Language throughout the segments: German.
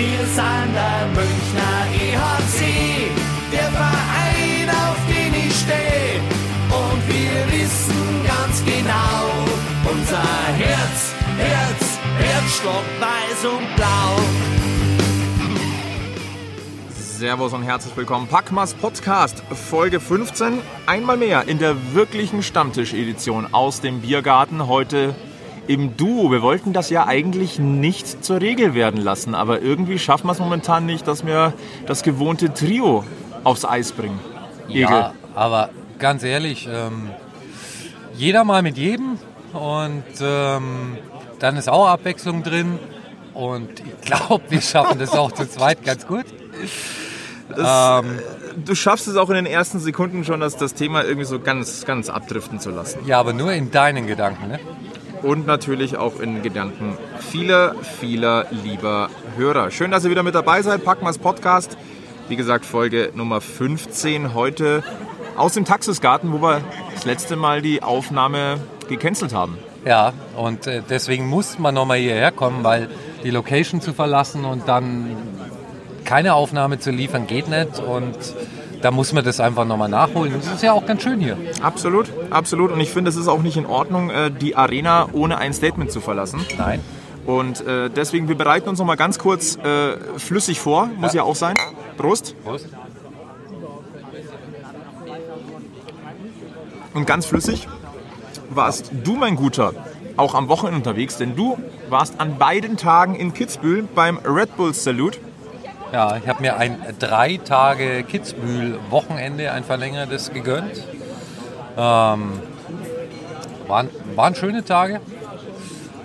Wir sind der Münchner EHC, der Verein, auf den ich stehe. Und wir wissen ganz genau, unser Herz, Herz, Herzschlag weiß und blau. Servus und herzlich willkommen. Packmas Podcast, Folge 15. Einmal mehr in der wirklichen Stammtisch-Edition aus dem Biergarten. Heute im Duo. Wir wollten das ja eigentlich nicht zur Regel werden lassen, aber irgendwie schaffen wir es momentan nicht, dass wir das gewohnte Trio aufs Eis bringen. Egel. Ja, aber ganz ehrlich, ähm, jeder mal mit jedem und ähm, dann ist auch Abwechslung drin und ich glaube, wir schaffen das auch zu zweit ganz gut. Das, ähm, du schaffst es auch in den ersten Sekunden schon, dass das Thema irgendwie so ganz, ganz abdriften zu lassen. Ja, aber nur in deinen Gedanken, ne? Und natürlich auch in Gedanken vieler, vieler lieber Hörer. Schön, dass ihr wieder mit dabei seid. Packmas Podcast. Wie gesagt, Folge Nummer 15 heute aus dem Taxisgarten, wo wir das letzte Mal die Aufnahme gecancelt haben. Ja, und äh, deswegen muss man nochmal hierher kommen, weil die Location zu verlassen und dann keine Aufnahme zu liefern geht nicht und da muss man das einfach nochmal nachholen. Das ist ja auch ganz schön hier. Absolut, absolut. Und ich finde, es ist auch nicht in Ordnung, äh, die Arena ohne ein Statement zu verlassen. Nein. Und äh, deswegen, wir bereiten uns nochmal ganz kurz äh, flüssig vor. Muss ja. ja auch sein. Prost. Prost. Und ganz flüssig warst du, mein Guter, auch am Wochenende unterwegs, denn du warst an beiden Tagen in Kitzbühel beim Red Bull Salute. Ja, ich habe mir ein drei Tage Kitzbühel-Wochenende, ein verlängertes gegönnt. Ähm, waren, waren schöne Tage.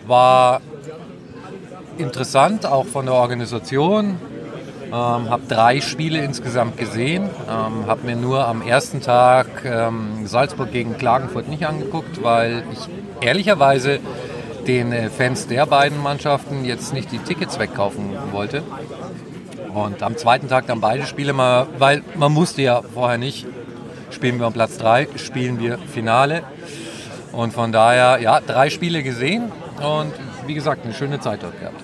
War interessant, auch von der Organisation. Ähm, habe drei Spiele insgesamt gesehen. Ähm, habe mir nur am ersten Tag ähm, Salzburg gegen Klagenfurt nicht angeguckt, weil ich ehrlicherweise den äh, Fans der beiden Mannschaften jetzt nicht die Tickets wegkaufen wollte. Und am zweiten Tag dann beide Spiele mal, weil man musste ja vorher nicht, spielen wir um Platz 3, spielen wir Finale. Und von daher, ja, drei Spiele gesehen und wie gesagt, eine schöne Zeit dort gehabt.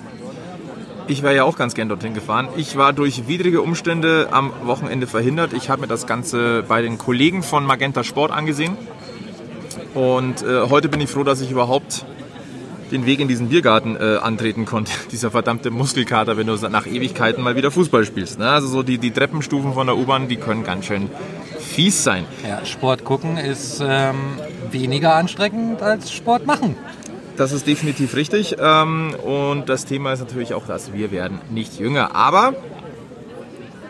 Ich wäre ja auch ganz gern dorthin gefahren. Ich war durch widrige Umstände am Wochenende verhindert. Ich habe mir das Ganze bei den Kollegen von Magenta Sport angesehen. Und äh, heute bin ich froh, dass ich überhaupt den Weg in diesen Biergarten äh, antreten konnte. Dieser verdammte Muskelkater, wenn du nach Ewigkeiten mal wieder Fußball spielst. Ne? Also so die, die Treppenstufen von der U-Bahn, die können ganz schön fies sein. Ja, Sport gucken ist ähm, weniger anstrengend als Sport machen. Das ist definitiv richtig. Ähm, und das Thema ist natürlich auch das, wir werden nicht jünger. Aber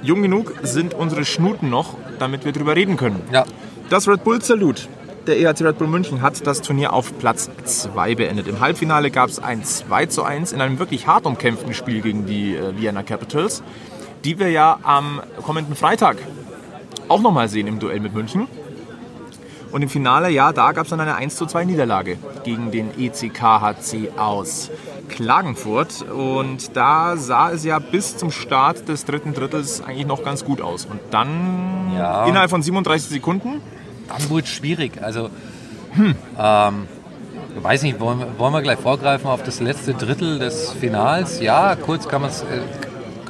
jung genug sind unsere Schnuten noch, damit wir drüber reden können. Ja. Das Red Bull Salut der EHC Red Bull München hat das Turnier auf Platz 2 beendet. Im Halbfinale gab es ein 2 zu 1 in einem wirklich hart umkämpften Spiel gegen die äh, Vienna Capitals, die wir ja am kommenden Freitag auch nochmal sehen im Duell mit München. Und im Finale, ja, da gab es dann eine 1 zu 2 Niederlage gegen den ECKHC aus Klagenfurt. Und da sah es ja bis zum Start des dritten Drittels eigentlich noch ganz gut aus. Und dann ja. innerhalb von 37 Sekunden wurde es schwierig. Also, hm. ähm, ich weiß nicht, wollen, wollen, wir gleich vorgreifen auf das letzte Drittel des Finals? Ja, kurz kann man es. Äh,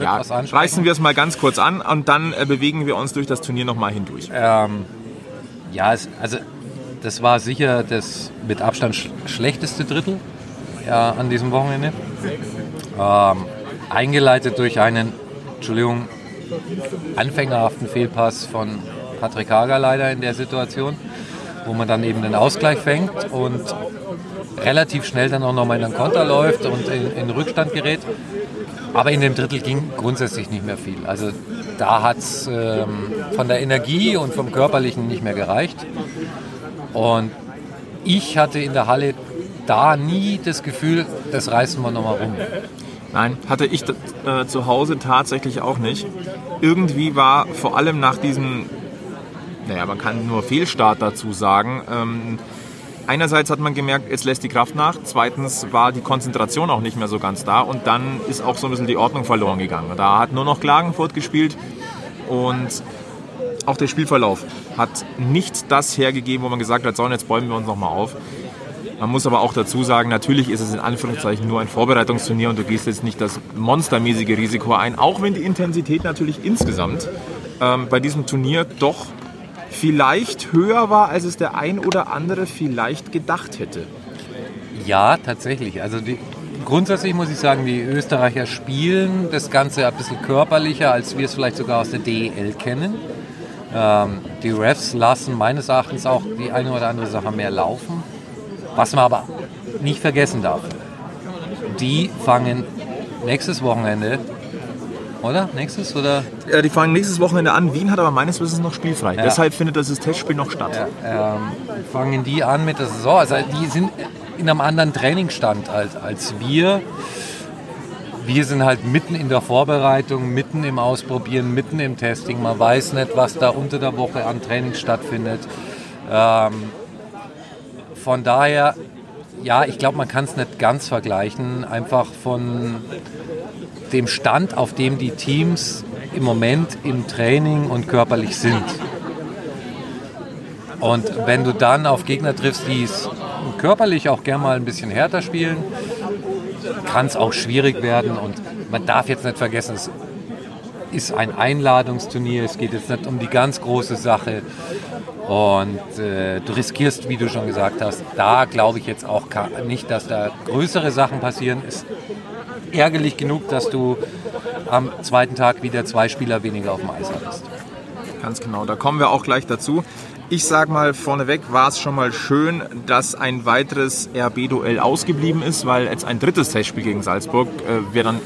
ja, reißen wir es mal ganz kurz an und dann äh, bewegen wir uns durch das Turnier nochmal hindurch. Ähm, ja, es, also das war sicher das mit Abstand sch schlechteste Drittel ja, an diesem Wochenende. Ähm, eingeleitet durch einen, Entschuldigung, anfängerhaften Fehlpass von Patrick Hager leider in der Situation, wo man dann eben den Ausgleich fängt und relativ schnell dann auch nochmal in den Konter läuft und in, in Rückstand gerät. Aber in dem Drittel ging grundsätzlich nicht mehr viel. Also da hat es ähm, von der Energie und vom Körperlichen nicht mehr gereicht. Und ich hatte in der Halle da nie das Gefühl, das reißen wir nochmal rum. Nein, hatte ich äh, zu Hause tatsächlich auch nicht. Irgendwie war vor allem nach diesem naja, man kann nur Fehlstart dazu sagen. Ähm, einerseits hat man gemerkt, es lässt die Kraft nach. Zweitens war die Konzentration auch nicht mehr so ganz da. Und dann ist auch so ein bisschen die Ordnung verloren gegangen. Da hat nur noch Klagenfurt gespielt. Und auch der Spielverlauf hat nicht das hergegeben, wo man gesagt hat, so, jetzt bäumen wir uns nochmal auf. Man muss aber auch dazu sagen, natürlich ist es in Anführungszeichen nur ein Vorbereitungsturnier und du gehst jetzt nicht das monstermäßige Risiko ein, auch wenn die Intensität natürlich insgesamt ähm, bei diesem Turnier doch vielleicht höher war, als es der ein oder andere vielleicht gedacht hätte. Ja, tatsächlich. Also die, grundsätzlich muss ich sagen, die Österreicher spielen das Ganze ein bisschen körperlicher, als wir es vielleicht sogar aus der DEL kennen. Ähm, die Refs lassen meines Erachtens auch die eine oder andere Sache mehr laufen. Was man aber nicht vergessen darf, die fangen nächstes Wochenende, oder? Nächstes oder? Ja, die fangen nächstes Wochenende an. Wien hat aber meines Wissens noch spielfrei. Ja. Deshalb findet das Testspiel noch statt. Ja, ähm, fangen die an mit der Saison. Also die sind in einem anderen Trainingsstand als, als wir. Wir sind halt mitten in der Vorbereitung, mitten im Ausprobieren, mitten im Testing. Man weiß nicht, was da unter der Woche an Training stattfindet. Ähm, von daher, ja, ich glaube, man kann es nicht ganz vergleichen. Einfach von dem Stand, auf dem die Teams im Moment im Training und körperlich sind. Und wenn du dann auf Gegner triffst, die es körperlich auch gerne mal ein bisschen härter spielen, kann es auch schwierig werden. Und man darf jetzt nicht vergessen, es ist ein Einladungsturnier, es geht jetzt nicht um die ganz große Sache. Und äh, du riskierst, wie du schon gesagt hast, da glaube ich jetzt auch nicht, dass da größere Sachen passieren. Ist ärgerlich genug, dass du am zweiten Tag wieder zwei Spieler weniger auf dem Eis hattest. Ganz genau, da kommen wir auch gleich dazu. Ich sag mal vorneweg, war es schon mal schön, dass ein weiteres RB-Duell ausgeblieben ist, weil jetzt ein drittes Testspiel gegen Salzburg äh, wäre dann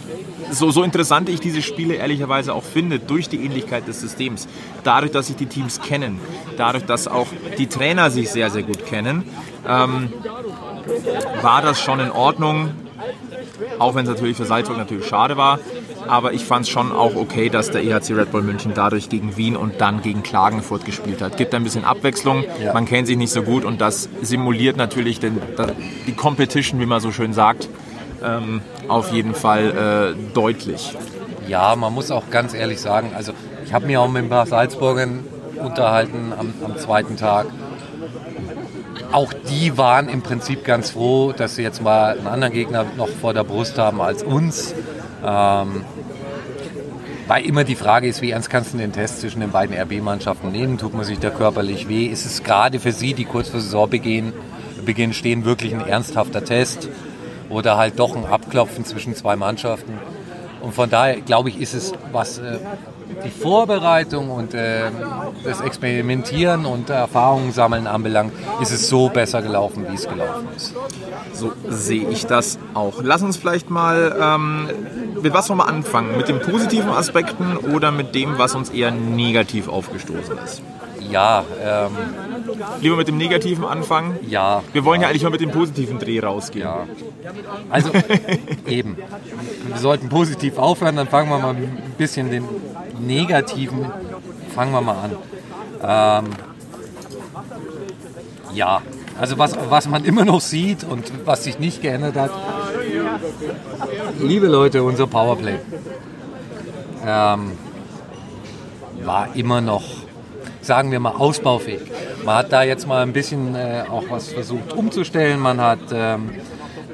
so, so interessant ich diese Spiele ehrlicherweise auch finde, durch die Ähnlichkeit des Systems, dadurch, dass sich die Teams kennen, dadurch, dass auch die Trainer sich sehr, sehr gut kennen, ähm, war das schon in Ordnung. Auch wenn es natürlich für Salzburg natürlich schade war. Aber ich fand es schon auch okay, dass der EHC Red Bull München dadurch gegen Wien und dann gegen Klagenfurt gespielt hat. Gibt ein bisschen Abwechslung, ja. man kennt sich nicht so gut und das simuliert natürlich den, die Competition, wie man so schön sagt, ähm, auf jeden Fall äh, deutlich. Ja, man muss auch ganz ehrlich sagen, also ich habe mich auch mit ein paar Salzburgern unterhalten am, am zweiten Tag auch die waren im Prinzip ganz froh, dass sie jetzt mal einen anderen Gegner noch vor der Brust haben als uns. Ähm, weil immer die Frage ist, wie ernst kannst du den Test zwischen den beiden RB-Mannschaften nehmen? Tut man sich da körperlich weh? Ist es gerade für sie, die kurz vor Saisonbeginn Beginn stehen, wirklich ein ernsthafter Test? Oder halt doch ein Abklopfen zwischen zwei Mannschaften? Und von daher, glaube ich, ist es, was äh, die Vorbereitung und äh, das Experimentieren und Erfahrungen sammeln anbelangt, ist es so besser gelaufen, wie es gelaufen ist. So sehe ich das auch. Lass uns vielleicht mal, ähm, mit was wollen wir anfangen? Mit den positiven Aspekten oder mit dem, was uns eher negativ aufgestoßen ist? Ja, ähm, Lieber mit dem Negativen anfangen? Ja. Wir wollen ja eigentlich mal mit dem positiven Dreh rausgehen. Ja. Also eben. Wir sollten positiv aufhören, dann fangen wir mal ein bisschen den Negativen, fangen wir mal an. Ähm, ja, also was, was man immer noch sieht und was sich nicht geändert hat, liebe Leute, unser Powerplay ähm, war immer noch, sagen wir mal, ausbaufähig. Man hat da jetzt mal ein bisschen äh, auch was versucht umzustellen. Man hat ähm,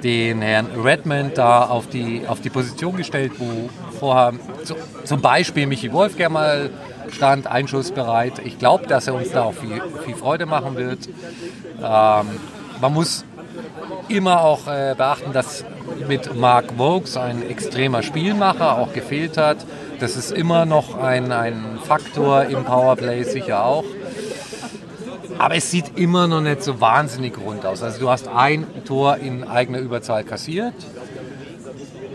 den Herrn Redmond da auf die, auf die Position gestellt, wo vorher so, zum Beispiel Michi Wolf gerne mal stand, einschussbereit. Ich glaube, dass er uns da auch viel, viel Freude machen wird. Ähm, man muss immer auch äh, beachten, dass mit Mark Vokes ein extremer Spielmacher auch gefehlt hat. Das ist immer noch ein, ein Faktor im Powerplay sicher auch. Aber es sieht immer noch nicht so wahnsinnig rund aus. Also du hast ein Tor in eigener Überzahl kassiert.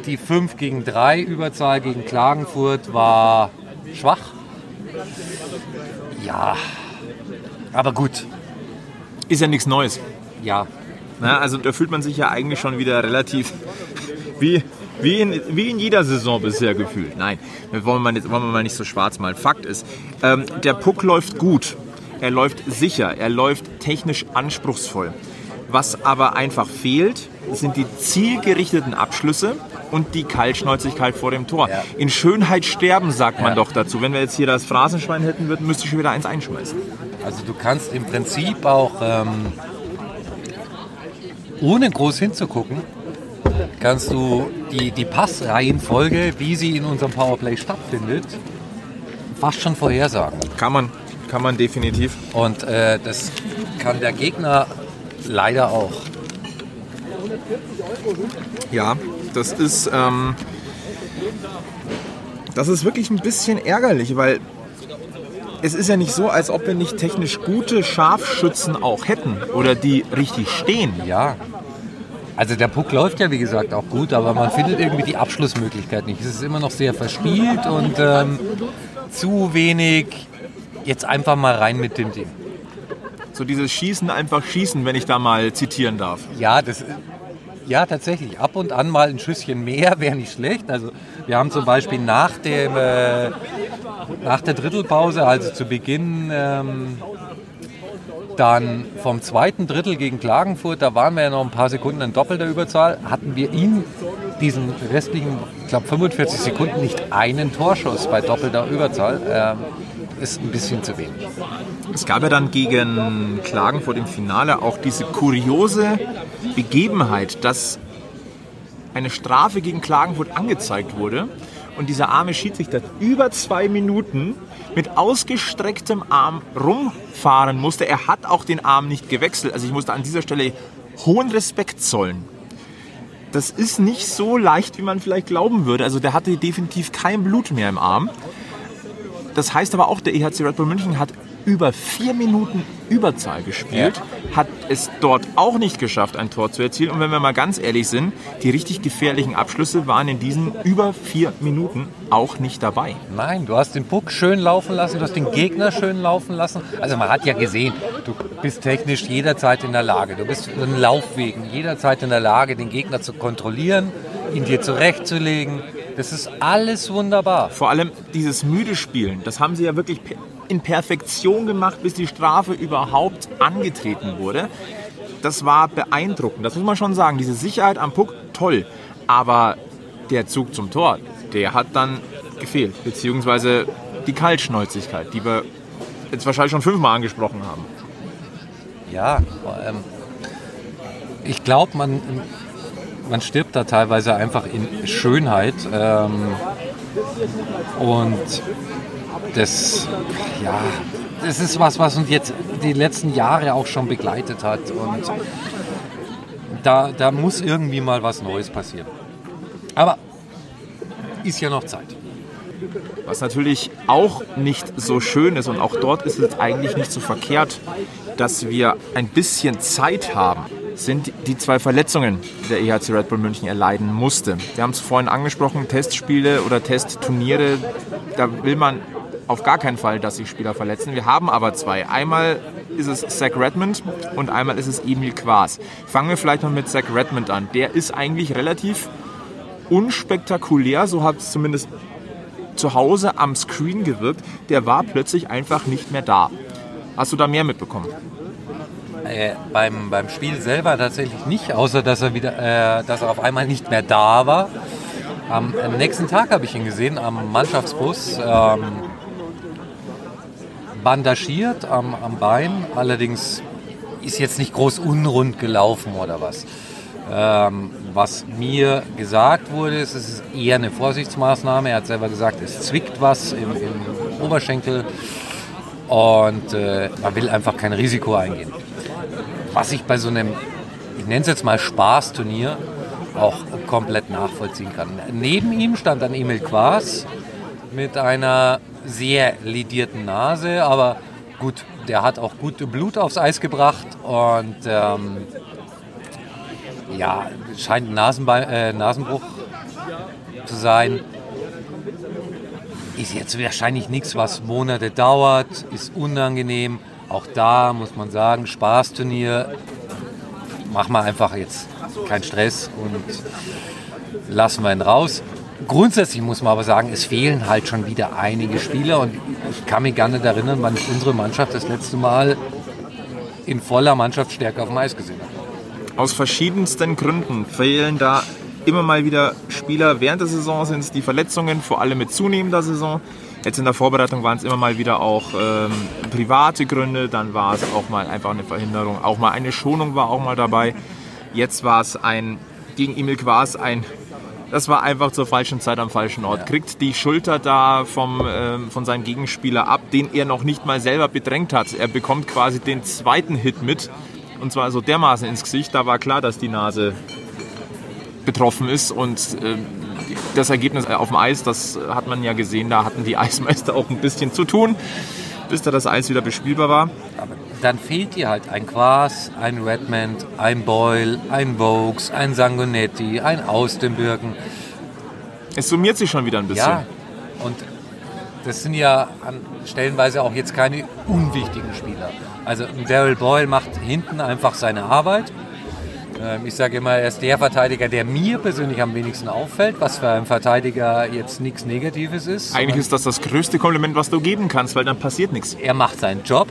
Die 5 gegen 3 Überzahl gegen Klagenfurt war schwach. Ja, aber gut. Ist ja nichts Neues. Ja. Na, also da fühlt man sich ja eigentlich schon wieder relativ wie, wie, in, wie in jeder Saison bisher gefühlt. Nein, wir wollen mal, wollen wir mal nicht so schwarz malen. Fakt ist, ähm, der Puck läuft gut. Er läuft sicher. Er läuft technisch anspruchsvoll. Was aber einfach fehlt, sind die zielgerichteten Abschlüsse und die Kaltschnäuzigkeit vor dem Tor. Ja. In Schönheit sterben, sagt man ja. doch dazu. Wenn wir jetzt hier das Phrasenschwein hätten, würden, müsste ich schon wieder eins einschmeißen. Also du kannst im Prinzip auch ähm, ohne groß hinzugucken, kannst du die, die Passreihenfolge, wie sie in unserem Powerplay stattfindet, fast schon vorhersagen. Kann man, kann man definitiv. Und äh, das kann der Gegner leider auch. Ja, das ist, ähm, das ist wirklich ein bisschen ärgerlich, weil es ist ja nicht so, als ob wir nicht technisch gute Scharfschützen auch hätten oder die richtig stehen. Ja. Also der Puck läuft ja wie gesagt auch gut, aber man findet irgendwie die Abschlussmöglichkeit nicht. Es ist immer noch sehr verspielt und ähm, zu wenig jetzt einfach mal rein mit dem Ding. So dieses Schießen, einfach schießen, wenn ich da mal zitieren darf. Ja, das, ja, tatsächlich. Ab und an mal ein Schüsschen mehr wäre nicht schlecht. Also wir haben zum Beispiel nach, dem, äh, nach der Drittelpause, also zu Beginn ähm, dann vom zweiten Drittel gegen Klagenfurt, da waren wir ja noch ein paar Sekunden in doppelter Überzahl, hatten wir in diesen restlichen, ich glaube 45 Sekunden nicht einen Torschuss bei doppelter Überzahl. Ähm, ist ein bisschen zu wenig. Es gab ja dann gegen Klagenfurt im Finale auch diese kuriose Begebenheit, dass eine Strafe gegen Klagenfurt angezeigt wurde und dieser arme Schiedsrichter über zwei Minuten mit ausgestrecktem Arm rumfahren musste. Er hat auch den Arm nicht gewechselt. Also ich musste an dieser Stelle hohen Respekt zollen. Das ist nicht so leicht, wie man vielleicht glauben würde. Also der hatte definitiv kein Blut mehr im Arm. Das heißt aber auch, der EHC Red Bull München hat über vier Minuten Überzahl gespielt, ja. hat es dort auch nicht geschafft, ein Tor zu erzielen. Und wenn wir mal ganz ehrlich sind, die richtig gefährlichen Abschlüsse waren in diesen über vier Minuten auch nicht dabei. Nein, du hast den Puck schön laufen lassen, du hast den Gegner schön laufen lassen. Also man hat ja gesehen, du bist technisch jederzeit in der Lage, du bist in Laufwegen jederzeit in der Lage, den Gegner zu kontrollieren, ihn dir zurechtzulegen das ist alles wunderbar. Vor allem dieses müde Spielen, das haben sie ja wirklich in Perfektion gemacht, bis die Strafe überhaupt angetreten wurde. Das war beeindruckend, das muss man schon sagen. Diese Sicherheit am Puck, toll. Aber der Zug zum Tor, der hat dann gefehlt. Beziehungsweise die Kaltschnäuzigkeit, die wir jetzt wahrscheinlich schon fünfmal angesprochen haben. Ja, ähm, ich glaube, man man stirbt da teilweise einfach in Schönheit. Ähm, und das, ja, das ist was, was uns jetzt die letzten Jahre auch schon begleitet hat. Und da, da muss irgendwie mal was Neues passieren. Aber ist ja noch Zeit. Was natürlich auch nicht so schön ist und auch dort ist es eigentlich nicht so verkehrt, dass wir ein bisschen Zeit haben sind die zwei Verletzungen, die der EHC Red Bull München erleiden musste. Wir haben es vorhin angesprochen, Testspiele oder Testturniere, da will man auf gar keinen Fall, dass sich Spieler verletzen. Wir haben aber zwei. Einmal ist es Zach Redmond und einmal ist es Emil Quas. Fangen wir vielleicht noch mit Zach Redmond an. Der ist eigentlich relativ unspektakulär, so hat es zumindest zu Hause am Screen gewirkt. Der war plötzlich einfach nicht mehr da. Hast du da mehr mitbekommen? Äh, beim, beim Spiel selber tatsächlich nicht, außer dass er wieder, äh, dass er auf einmal nicht mehr da war. Am, am nächsten Tag habe ich ihn gesehen am Mannschaftsbus, ähm, bandagiert am, am Bein. Allerdings ist jetzt nicht groß unrund gelaufen oder was. Ähm, was mir gesagt wurde, ist, es ist eher eine Vorsichtsmaßnahme. Er hat selber gesagt, es zwickt was im, im Oberschenkel und äh, man will einfach kein Risiko eingehen was ich bei so einem, ich nenne es jetzt mal Spaßturnier, auch komplett nachvollziehen kann. Neben ihm stand dann Emil Quas mit einer sehr lidierten Nase, aber gut, der hat auch gut Blut aufs Eis gebracht und ähm, ja, scheint ein Nasenbe äh, Nasenbruch zu sein. Ist jetzt wahrscheinlich nichts, was Monate dauert, ist unangenehm. Auch da muss man sagen, Spaßturnier, mach mal einfach jetzt keinen Stress und lassen wir ihn raus. Grundsätzlich muss man aber sagen, es fehlen halt schon wieder einige Spieler und ich kann mich gar nicht erinnern, wann ich unsere Mannschaft das letzte Mal in voller Mannschaftsstärke auf dem Eis gesehen habe. Aus verschiedensten Gründen fehlen da immer mal wieder Spieler. Während der Saison sind es die Verletzungen, vor allem mit zunehmender Saison. Jetzt in der Vorbereitung waren es immer mal wieder auch ähm, private Gründe, dann war es auch mal einfach eine Verhinderung, auch mal eine Schonung war auch mal dabei. Jetzt war es ein, gegen Emil Quas ein, das war einfach zur falschen Zeit am falschen Ort. Kriegt die Schulter da vom, ähm, von seinem Gegenspieler ab, den er noch nicht mal selber bedrängt hat. Er bekommt quasi den zweiten Hit mit. Und zwar so dermaßen ins Gesicht, da war klar, dass die Nase betroffen ist und ähm, das Ergebnis auf dem Eis, das hat man ja gesehen, da hatten die Eismeister auch ein bisschen zu tun, bis da das Eis wieder bespielbar war. Aber dann fehlt dir halt ein Quas, ein Redmond, ein Boyle, ein Vokes, ein Sangonetti, ein Austenbürgen. Es summiert sich schon wieder ein bisschen. Ja, und das sind ja an stellenweise auch jetzt keine unwichtigen Spieler. Also Daryl Boyle macht hinten einfach seine Arbeit. Ähm, Ich sage immer, er ist der Verteidiger, der mir persönlich am wenigsten auffällt, was für einen Verteidiger jetzt nichts Negatives ist. Eigentlich ist das das größte Kompliment, was du geben kannst, weil dann passiert nichts. er macht seinen Job.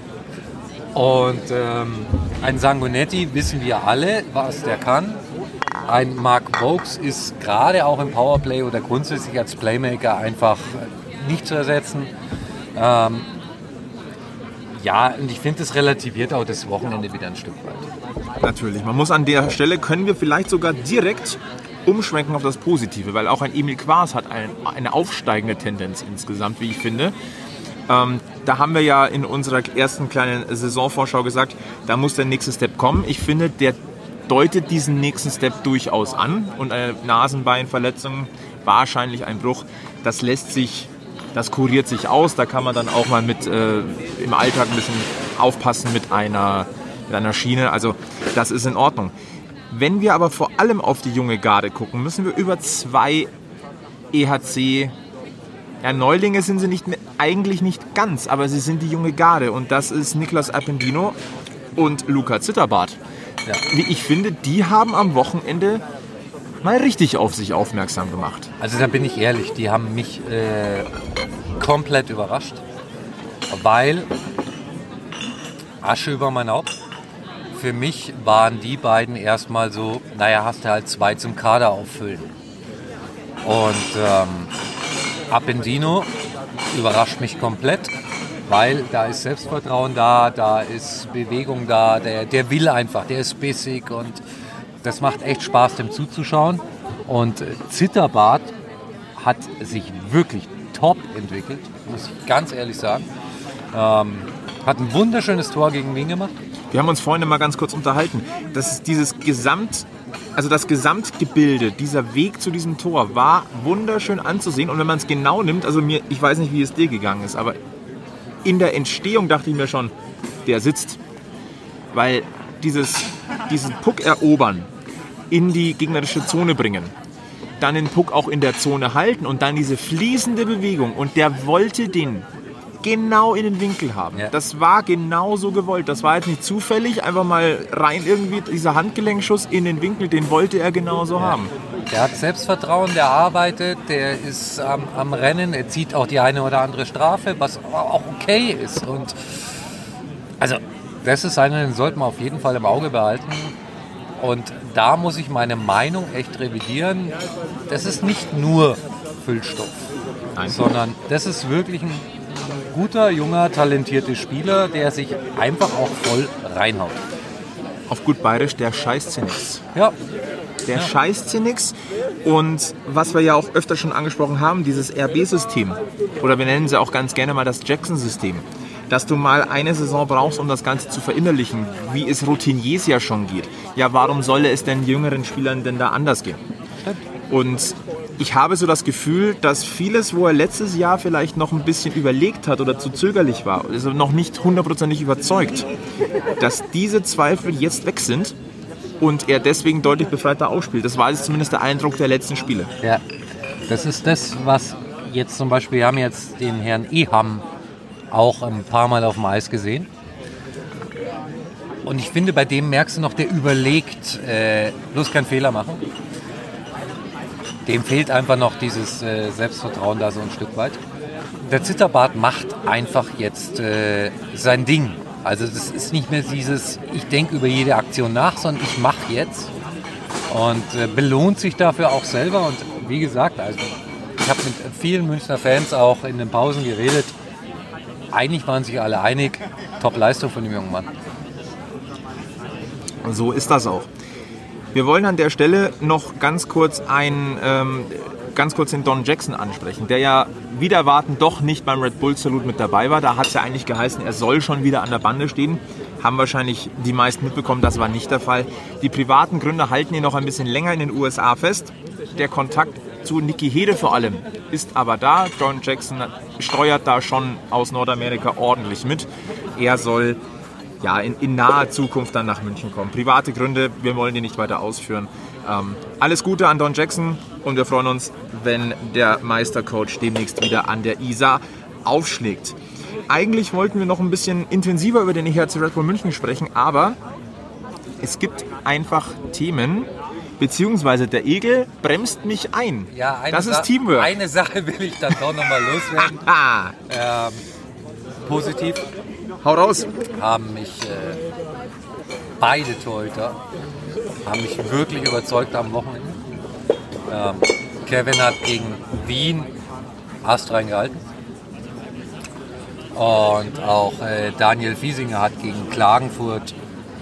Und ähm, ein Sangonetti wissen wir alle, was der kann. Ein Mark Vokes ist gerade auch im Powerplay oder grundsätzlich als Playmaker einfach nicht zu ersetzen. Ähm, ja, und ich finde, das relativiert auch das Wochenende wieder ein Stück weit. Natürlich. Man muss an der Stelle, können wir vielleicht sogar direkt umschwenken auf das Positive, weil auch ein Emil Quas hat ein, eine aufsteigende Tendenz insgesamt, wie ich finde. Ähm, da haben wir ja in unserer ersten kleinen Saisonvorschau gesagt, da muss der nächste Step kommen. Ich finde, der deutet diesen nächsten Step durchaus an und eine Nasenbeinverletzung, wahrscheinlich ein Bruch, das lässt sich, das kuriert sich aus. Da kann man dann auch mal mit äh, im Alltag ein bisschen aufpassen mit einer, mit einer Schiene. Also das ist in Ordnung. Wenn wir aber vor allem auf die junge Garde gucken, müssen wir über zwei EHC ja, Neulinge sind sie nicht mehr, eigentlich nicht ganz, aber sie sind die junge Garde und das ist Niklas Appendino und Luca Zitterbart. Ja. Ich finde, die haben am Wochenende mal richtig auf sich aufmerksam gemacht. Also da bin ich ehrlich, die haben mich äh, komplett überrascht, weil Asche über mein Haupt. Für mich waren die beiden erstmal so, naja, hast du halt zwei zum Kader auffüllen. Und ähm, Appendino überrascht mich komplett, weil da ist Selbstvertrauen da, da ist Bewegung da, der, der will einfach, der ist bissig und das macht echt Spaß, dem zuzuschauen. Und äh, Zitterbart hat sich wirklich top entwickelt, muss ich ganz ehrlich sagen. Ähm, hat ein wunderschönes Tor gegen Wien gemacht. Wir haben uns vorhin mal ganz kurz unterhalten. Das ist dieses Gesamt, also das Gesamtgebilde, dieser Weg zu diesem Tor war wunderschön anzusehen. Und wenn man es genau nimmt, also mir, ich weiß nicht, wie es dir gegangen ist, aber in der Entstehung dachte ich mir schon, der sitzt. Weil dieses, diesen Puck erobern, in die gegnerische Zone bringen, dann den Puck auch in der Zone halten und dann diese fließende Bewegung. Und der wollte den genau in den Winkel haben. Ja. Das war genau so gewollt. Das war jetzt nicht zufällig, einfach mal rein irgendwie dieser Handgelenkschuss in den Winkel, den wollte er genauso haben. Der hat Selbstvertrauen, der arbeitet, der ist am, am Rennen, er zieht auch die eine oder andere Strafe, was auch okay ist. Und also das ist einer, den sollten wir auf jeden Fall im Auge behalten. Und da muss ich meine Meinung echt revidieren. Das ist nicht nur Füllstoff, Nein. sondern das ist wirklich ein guter, junger, talentierter Spieler, der sich einfach auch voll reinhaut. Auf gut bayerisch, der scheißt sie nix. Ja, Der scheißt sie nix. Und was wir ja auch öfter schon angesprochen haben, dieses RB-System, oder wir nennen sie auch ganz gerne mal das Jackson-System, dass du mal eine Saison brauchst, um das Ganze zu verinnerlichen, wie es Routiniers ja schon geht. Ja, warum solle es denn jüngeren Spielern denn da anders gehen? Und ich habe so das Gefühl, dass vieles, wo er letztes Jahr vielleicht noch ein bisschen überlegt hat oder zu zögerlich war, also noch nicht hundertprozentig überzeugt, dass diese Zweifel jetzt weg sind und er deswegen deutlich befreiter ausspielt. Das war jetzt zumindest der Eindruck der letzten Spiele. Ja, das ist das, was jetzt zum Beispiel, wir haben jetzt den Herrn Eham auch ein paar Mal auf dem Eis gesehen. Und ich finde, bei dem merkst du noch, der überlegt, äh, bloß keinen Fehler machen. Dem fehlt einfach noch dieses äh, Selbstvertrauen da so ein Stück weit. Der Zitterbart macht einfach jetzt äh, sein Ding. Also das ist nicht mehr dieses, ich denke über jede Aktion nach, sondern ich mache jetzt und äh, belohnt sich dafür auch selber. Und wie gesagt, also ich habe mit vielen Münchner Fans auch in den Pausen geredet. Eigentlich waren sich alle einig, Top-Leistung von dem jungen Mann. Und so ist das auch. Wir wollen an der Stelle noch ganz kurz ein, ähm, ganz kurz den Don Jackson ansprechen, der ja wieder erwarten doch nicht beim Red Bull Salute mit dabei war. Da hat es ja eigentlich geheißen, er soll schon wieder an der Bande stehen. Haben wahrscheinlich die meisten mitbekommen, das war nicht der Fall. Die privaten Gründe halten ihn noch ein bisschen länger in den USA fest. Der Kontakt zu Nikki Hede vor allem ist aber da. Don Jackson steuert da schon aus Nordamerika ordentlich mit. Er soll ja, in, in naher Zukunft dann nach München kommen. Private Gründe, wir wollen die nicht weiter ausführen. Ähm, alles Gute an Don Jackson und wir freuen uns, wenn der Meistercoach demnächst wieder an der ISA aufschlägt. Eigentlich wollten wir noch ein bisschen intensiver über den EHC Red Bull München sprechen, aber es gibt einfach Themen, beziehungsweise der Egel bremst mich ein. Ja, das ist Sa- Teamwork. Eine Sache will ich dann doch nochmal loswerden. Ah, ähm, positiv hau raus. haben mich äh, beide Torhüter haben mich wirklich überzeugt am Wochenende. Ähm, Kevin hat gegen Wien Ast reingehalten. Und auch äh, Daniel Fiesinger hat gegen Klagenfurt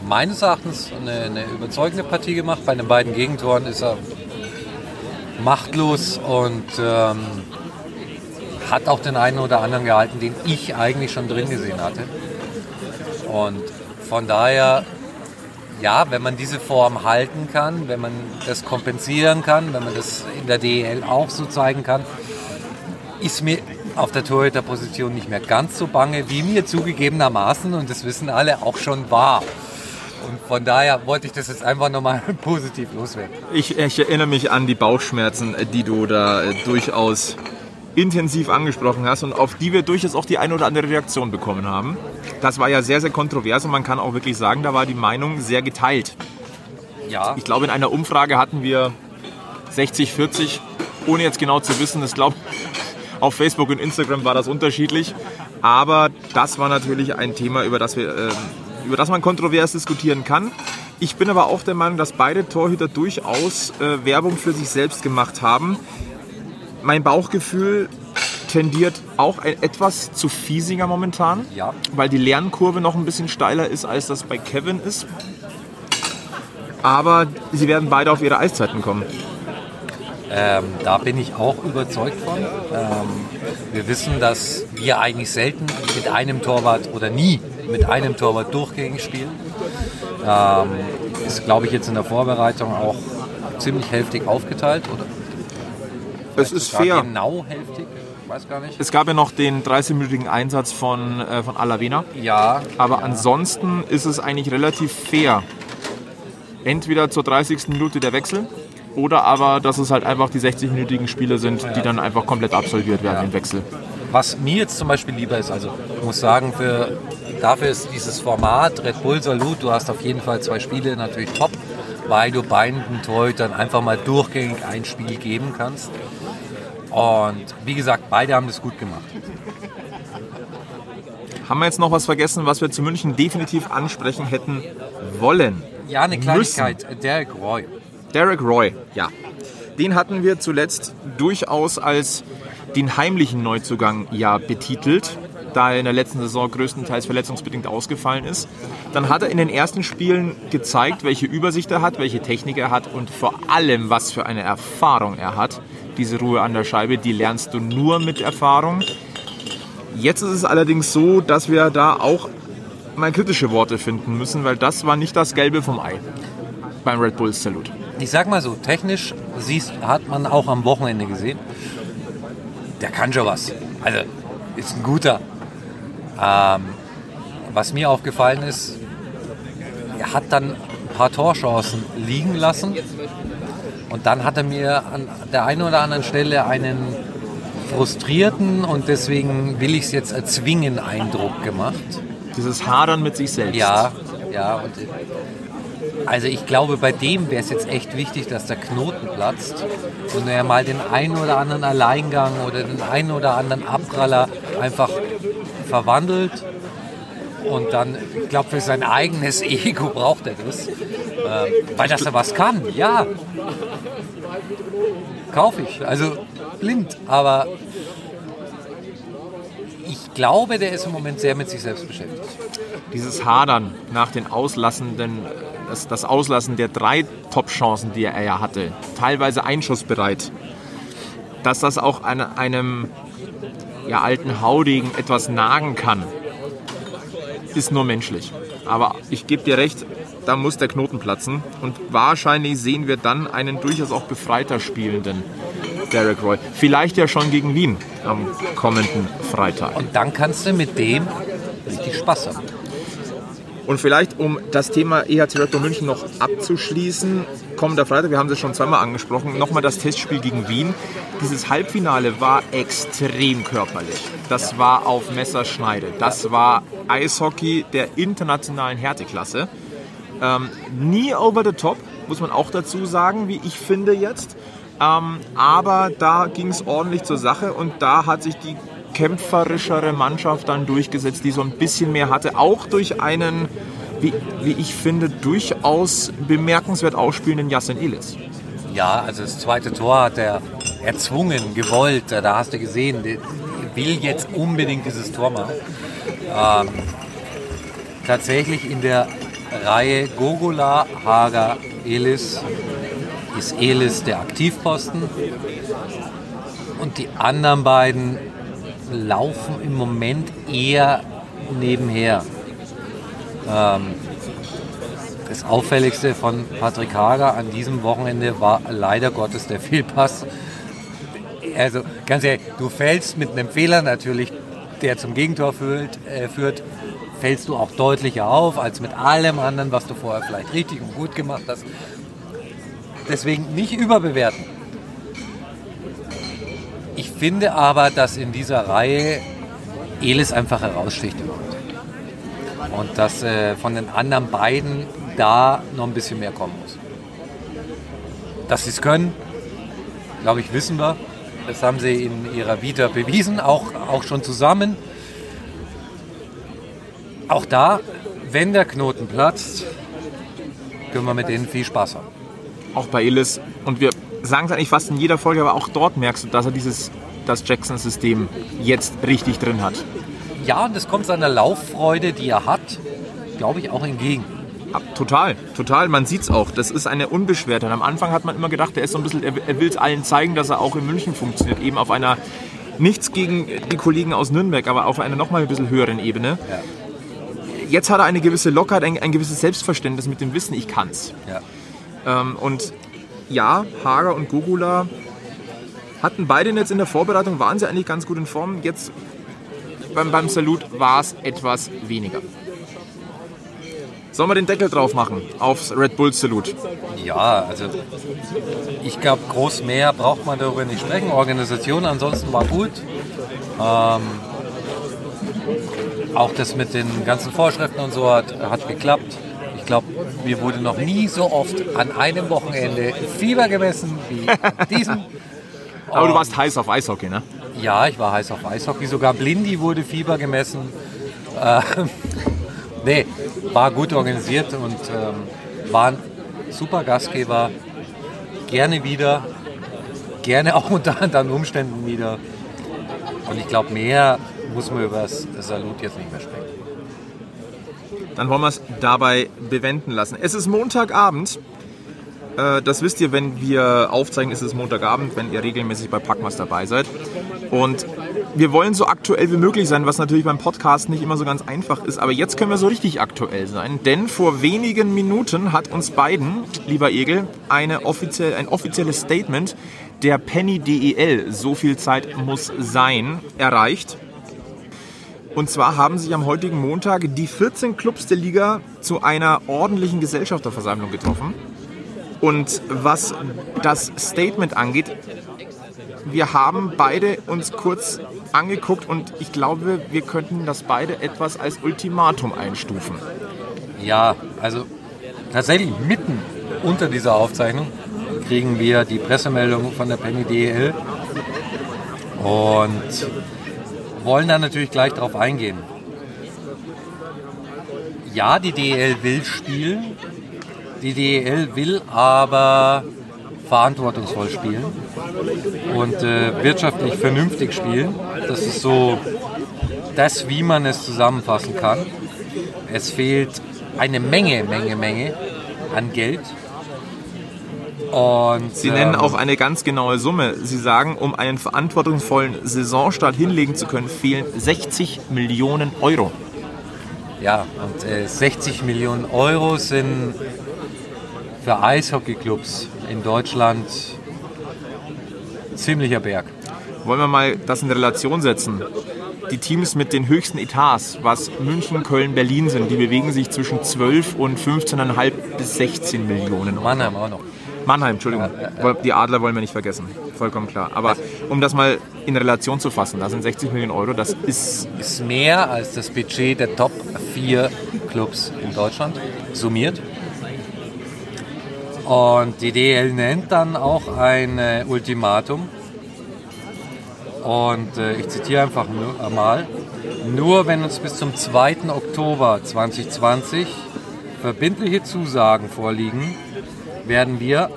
meines Erachtens eine, eine überzeugende Partie gemacht. Bei den beiden Gegentoren ist er machtlos und ähm, hat auch den einen oder anderen gehalten, den ich eigentlich schon drin gesehen hatte. Und von daher, ja, wenn man diese Form halten kann, wenn man das kompensieren kann, wenn man das in der DEL auch so zeigen kann, ist mir auf der Torhüterposition nicht mehr ganz so bange, wie mir zugegebenermaßen, und das wissen alle, auch schon war. Und von daher wollte ich das jetzt einfach nochmal positiv loswerden. Ich, ich erinnere mich an die Bauchschmerzen, die du da äh, durchaus intensiv angesprochen hast und auf die wir durchaus auch die eine oder andere Reaktion bekommen haben. Das war ja sehr, sehr kontrovers und man kann auch wirklich sagen, da war die Meinung sehr geteilt. Ja, Ich glaube, in einer Umfrage hatten wir 60, 40, ohne jetzt genau zu wissen. Ich glaube, auf Facebook und Instagram war das unterschiedlich. Aber das war natürlich ein Thema, über das, wir, äh, über das man kontrovers diskutieren kann. Ich bin aber auch der Meinung, dass beide Torhüter durchaus äh, Werbung für sich selbst gemacht haben. Mein Bauchgefühl tendiert auch etwas zu Fiesinger momentan, Ja. weil die Lernkurve noch ein bisschen steiler ist, als das bei Kevin ist. Aber sie werden beide auf ihre Eiszeiten kommen. Ähm, da bin ich auch überzeugt von. Ähm, wir wissen, dass wir eigentlich selten mit einem Torwart oder nie mit einem Torwart durchgängig spielen. Ähm, ist, glaube ich, jetzt in der Vorbereitung auch ziemlich hälftig aufgeteilt. Oder Es ist fair. Genau hälftig, weiß gar nicht. Es gab ja noch den 30-minütigen Einsatz von, äh, von Alavena. Ja, Aber ansonsten ist es eigentlich relativ fair. Entweder zur 30. Minute der Wechsel oder aber, dass es halt einfach die 60-minütigen Spiele sind, die dann einfach komplett absolviert werden im Wechsel. Was mir jetzt zum Beispiel lieber ist, also ich muss sagen, für, dafür ist dieses Format Red Bull Salut, du hast auf jeden Fall zwei Spiele natürlich top, weil du beiden Torhütern einfach mal durchgängig ein Spiel geben kannst. Und wie gesagt, beide haben das gut gemacht. Haben wir jetzt noch was vergessen, was wir zu München definitiv ansprechen hätten wollen? Ja, eine Kleinigkeit, Derek Roy. Derek Roy, ja. Den hatten wir zuletzt durchaus als den heimlichen Neuzugang ja betitelt, da er in der letzten Saison größtenteils verletzungsbedingt ausgefallen ist. Dann hat er in den ersten Spielen gezeigt, welche Übersicht er hat, welche Technik er hat und vor allem, was für eine Erfahrung er hat. Diese Ruhe an der Scheibe, die lernst du nur mit Erfahrung. Jetzt ist es allerdings so, dass wir da auch mal kritische Worte finden müssen, weil das war nicht das Gelbe vom Ei beim Red Bull Salute. Ich sag mal so, technisch siehst, hat man auch am Wochenende gesehen. Der kann schon was. Also ist ein guter. Ähm, was mir aufgefallen ist, er hat dann ein paar Torchancen liegen lassen. Und dann hat er mir an der einen oder anderen Stelle einen frustrierten und deswegen will ich es jetzt erzwingen Eindruck gemacht. Dieses Hadern mit sich selbst. Ja, ja. Und also ich glaube, bei dem wäre es jetzt echt wichtig, dass der Knoten platzt und er mal den einen oder anderen Alleingang oder den einen oder anderen Abpraller einfach verwandelt. Und dann, ich glaube, für sein eigenes Ego braucht er das. Ähm, weil dass er was kann, ja. Kaufe ich. Also blind, aber Ich glaube, der ist im Moment sehr mit sich selbst beschäftigt. Dieses Hadern nach den auslassenden, das, das Auslassen der drei Top-Chancen, die er ja hatte, teilweise einschussbereit, dass das auch an einem ja, alten Haudegen etwas nagen kann, ist nur menschlich. Aber ich gebe dir recht, da muss der Knoten platzen. Und wahrscheinlich sehen wir dann einen durchaus auch befreiter spielenden Derek Roy. Vielleicht ja schon gegen Wien am kommenden Freitag. Und dann kannst du mit dem richtig Spaß haben. Und vielleicht, um das Thema EHC Red Bull München noch abzuschließen, kommender Freitag, wir haben es schon zweimal angesprochen, nochmal das Testspiel gegen Wien. Dieses Halbfinale war extrem körperlich. Das war auf Messerschneide. Das war Eishockey der internationalen Härteklasse. Ähm, nie over the top, muss man auch dazu sagen, wie ich finde jetzt. Ähm, aber da ging es ordentlich zur Sache und da hat sich die kämpferischere Mannschaft dann durchgesetzt, die so ein bisschen mehr hatte, auch durch einen, wie, wie ich finde, durchaus bemerkenswert ausspielenden Jasen Elis. Ja, also das zweite Tor hat er erzwungen, gewollt. Da hast du gesehen, der will jetzt unbedingt dieses Tor machen. Ähm, tatsächlich in der Reihe Gogola, Hager, Elis ist Elis der Aktivposten und die anderen beiden laufen im Moment eher nebenher. Ähm, das Auffälligste von Patrick Hager an diesem Wochenende war leider Gottes der Fehlpass. Also ganz ehrlich, du fällst mit einem Fehler natürlich, der zum Gegentor führt, äh, führt, fällst du auch deutlicher auf als mit allem anderen, was du vorher vielleicht richtig und gut gemacht hast. Deswegen nicht überbewerten. Ich finde aber, dass in dieser Reihe Elis einfach heraussticht. Und dass äh, von den anderen beiden da noch ein bisschen mehr kommen muss. Dass sie es können, glaube ich, wissen wir. Das haben sie in ihrer Vita bewiesen, auch, auch schon zusammen. Auch da, wenn der Knoten platzt, können wir mit denen viel Spaß haben. Auch bei Elis. Und wir sagen es eigentlich fast in jeder Folge, aber auch dort merkst du, dass er dieses das Jackson-System jetzt richtig drin hat. Ja, und es kommt seiner Lauffreude, die er hat, glaube ich, auch entgegen. Total, total. Man sieht es auch. Das ist eine Unbeschwertheit. Am Anfang hat man immer gedacht, er ist so ein bisschen, er will es allen zeigen, dass er auch in München funktioniert. Eben auf einer, nichts gegen die Kollegen aus Nürnberg, aber auf einer nochmal ein bisschen höheren Ebene. Ja. Jetzt hat er eine gewisse Lockerheit, ein, ein, gewisses Selbstverständnis mit dem Wissen, ich kann's. Ja. Ähm, und ja, Hager und Gugula hatten beide jetzt in der Vorbereitung, waren sie eigentlich ganz gut in Form. Jetzt beim, beim Salut war es etwas weniger. Sollen wir den Deckel drauf machen aufs Red Bull Salut? Ja, also ich glaube, groß mehr braucht man darüber nicht sprechen. Organisation ansonsten war gut. Ähm, auch das mit den ganzen Vorschriften und so hat, hat geklappt. Ich glaube, mir wurde noch nie so oft an einem Wochenende Fieber gemessen wie diesem. Aber du warst heiß auf Eishockey, ne? Ja, ich war heiß auf Eishockey. Sogar Blindy wurde Fieber gemessen. Ähm, nee, war gut organisiert und ähm, war ein super Gastgeber. Gerne wieder. Gerne auch unter anderen Umständen wieder. Und ich glaube, mehr muss man über das Salut jetzt nicht mehr sprechen. Dann wollen wir es dabei bewenden lassen. Es ist Montagabend. Äh, das wisst ihr, wenn wir aufzeigen, ist es Montagabend, wenn ihr regelmäßig bei Packmas dabei seid. Und wir wollen so aktuell wie möglich sein, was natürlich beim Podcast nicht immer so ganz einfach ist. Aber jetzt können wir so richtig aktuell sein, denn vor wenigen Minuten hat uns beiden, lieber Egel, eine offiziell, ein offizielles Statement der Penny DEL, so viel Zeit muss sein, erreicht. Und zwar haben sich am heutigen Montag die 14 Clubs der Liga zu einer ordentlichen Gesellschafterversammlung getroffen. Und was das Statement angeht, wir haben beide uns kurz angeguckt und ich glaube, wir könnten das beide etwas als Ultimatum einstufen. Ja, also tatsächlich mitten unter dieser Aufzeichnung kriegen wir die Pressemeldung von der Penny DEL und wollen dann natürlich gleich darauf eingehen. Ja, die DEL will spielen, die DEL will aber verantwortungsvoll spielen und äh, wirtschaftlich vernünftig spielen. Das ist so das, wie man es zusammenfassen kann. Es fehlt eine Menge, Menge, Menge an Geld. Und, Sie nennen ähm, auch eine ganz genaue Summe. Sie sagen, um einen verantwortungsvollen Saisonstart hinlegen zu können, fehlen 60 Millionen Euro. Ja, und äh, 60 Millionen Euro sind für Eishockeyclubs in Deutschland ziemlicher Berg. Wollen wir mal das in Relation setzen? Die Teams mit den höchsten Etats, was München, Köln, Berlin sind, die bewegen sich zwischen 12 und 15,5 bis 16 Millionen. Euro. Mannheim auch noch. Mannheim, Entschuldigung. Die Adler wollen wir nicht vergessen. Vollkommen klar. Aber um das mal in Relation zu fassen, da sind 60 Millionen Euro, das ist Ist mehr als das Budget der Top 4 Clubs in Deutschland summiert. Und die DL nennt dann auch ein äh, Ultimatum. Und äh, ich zitiere einfach nur einmal. Nur wenn uns bis zum 2. Oktober 2020 verbindliche Zusagen vorliegen, werden wir